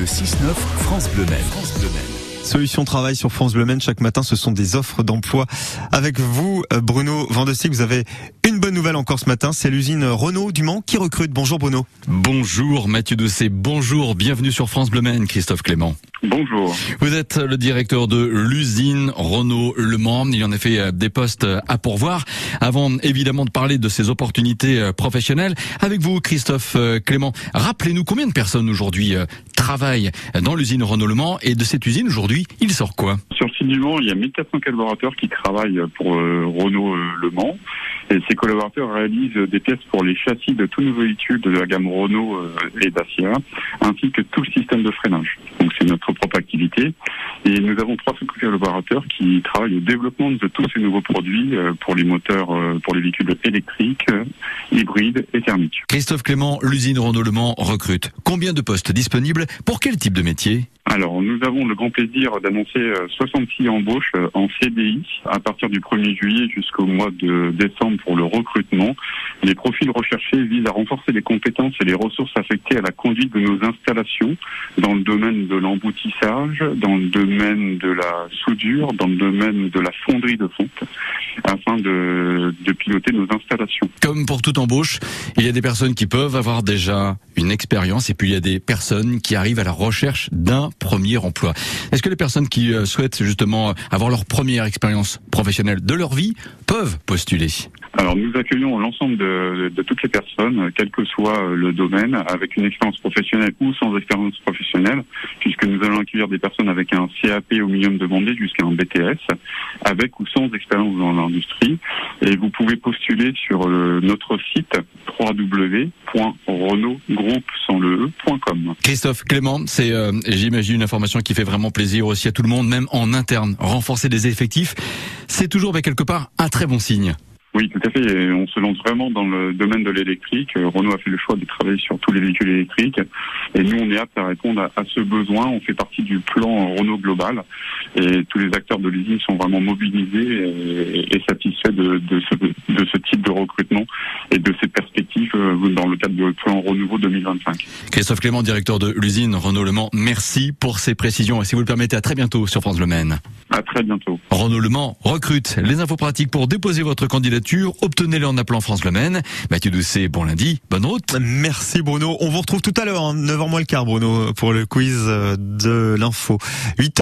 Le 6-9 France Bleu Maine. France Bleu Maine. Solution Travail sur France Bleu Maine. Chaque matin, ce sont des offres d'emploi. Avec vous, euh, Bruno Vandestick, vous avez une bonne nouvelle encore ce matin. C'est l'usine Renault du Mans qui recrute. Bonjour Bruno. Bonjour Mathieu Doucet. Bonjour. Bienvenue sur France Bleu Maine, Christophe Clément. Bonjour. Vous êtes le directeur de l'usine Renault Le Mans. Il y en a fait euh, des postes à pourvoir. Avant évidemment de parler de ces opportunités euh, professionnelles, avec vous Christophe Clément, rappelez-nous combien de personnes aujourd'hui travaillent dans l'usine Renault Le Mans et de cette usine aujourd'hui, il sort quoi? Sur Mans, il y a 1400 collaborateurs qui travaillent pour Renault Le Mans. Et ces collaborateurs réalisent des pièces pour les châssis de tous nos véhicules de la gamme Renault euh, et Dacia, ainsi que tout le système de freinage. Donc c'est notre propre activité. Et nous avons trois collaborateurs qui travaillent au développement de tous ces nouveaux produits euh, pour les moteurs, euh, pour les véhicules électriques, hybrides et thermiques. Christophe Clément, l'usine Renault Le Mans recrute. Combien de postes disponibles pour quel type de métier? Alors, nous avons le grand plaisir d'annoncer 66 embauches en CDI à partir du 1er juillet jusqu'au mois de décembre pour le recrutement. Les profils recherchés visent à renforcer les compétences et les ressources affectées à la conduite de nos installations dans le domaine de l'emboutissage, dans le domaine de la soudure, dans le domaine de la fonderie de fonte, afin de, de piloter nos installations. Comme pour toute embauche, il y a des personnes qui peuvent avoir déjà une expérience et puis il y a des personnes qui arrivent à la recherche d'un premier emploi. Est-ce que les personnes qui euh, souhaitent justement avoir leur première expérience professionnelle de leur vie peuvent postuler? Alors nous accueillons l'ensemble de, de, toutes les personnes, quel que soit le domaine, avec une expérience professionnelle ou sans expérience professionnelle, puisque nous allons accueillir des personnes avec un CAP au minimum demandé jusqu'à un BTS, avec ou sans expérience dans l'industrie. Et vous pouvez postuler sur notre site www.renaultgroupe.com. Christophe Clément, c'est euh, j'imagine une information qui fait vraiment plaisir aussi à tout le monde, même en interne. Renforcer des effectifs, c'est toujours quelque part un très bon signe. Oui, tout à fait. on se lance vraiment dans le domaine de l'électrique. Euh, Renault a fait le choix de travailler sur tous les véhicules électriques. Et nous, on est apte à répondre à, ce besoin. On fait partie du plan Renault Global. Et tous les acteurs de l'usine sont vraiment mobilisés et, satisfaits de, de ce type de recrutement et de ces perspectives euh, dans le Renouveau 2025. Christophe Clément, directeur de l'usine Renault Le Mans, merci pour ces précisions. Et si vous le permettez, à très bientôt sur France Le Maine. À très bientôt. Renault Le Mans recrute les infos pratiques pour déposer votre candidature Obtenez-les en appelant France Le Maine. Mathieu Doucet, bon lundi, bonne route. Merci Bruno. On vous retrouve tout à l'heure, 9h hein. moins le quart Bruno, pour le quiz euh, de l'info.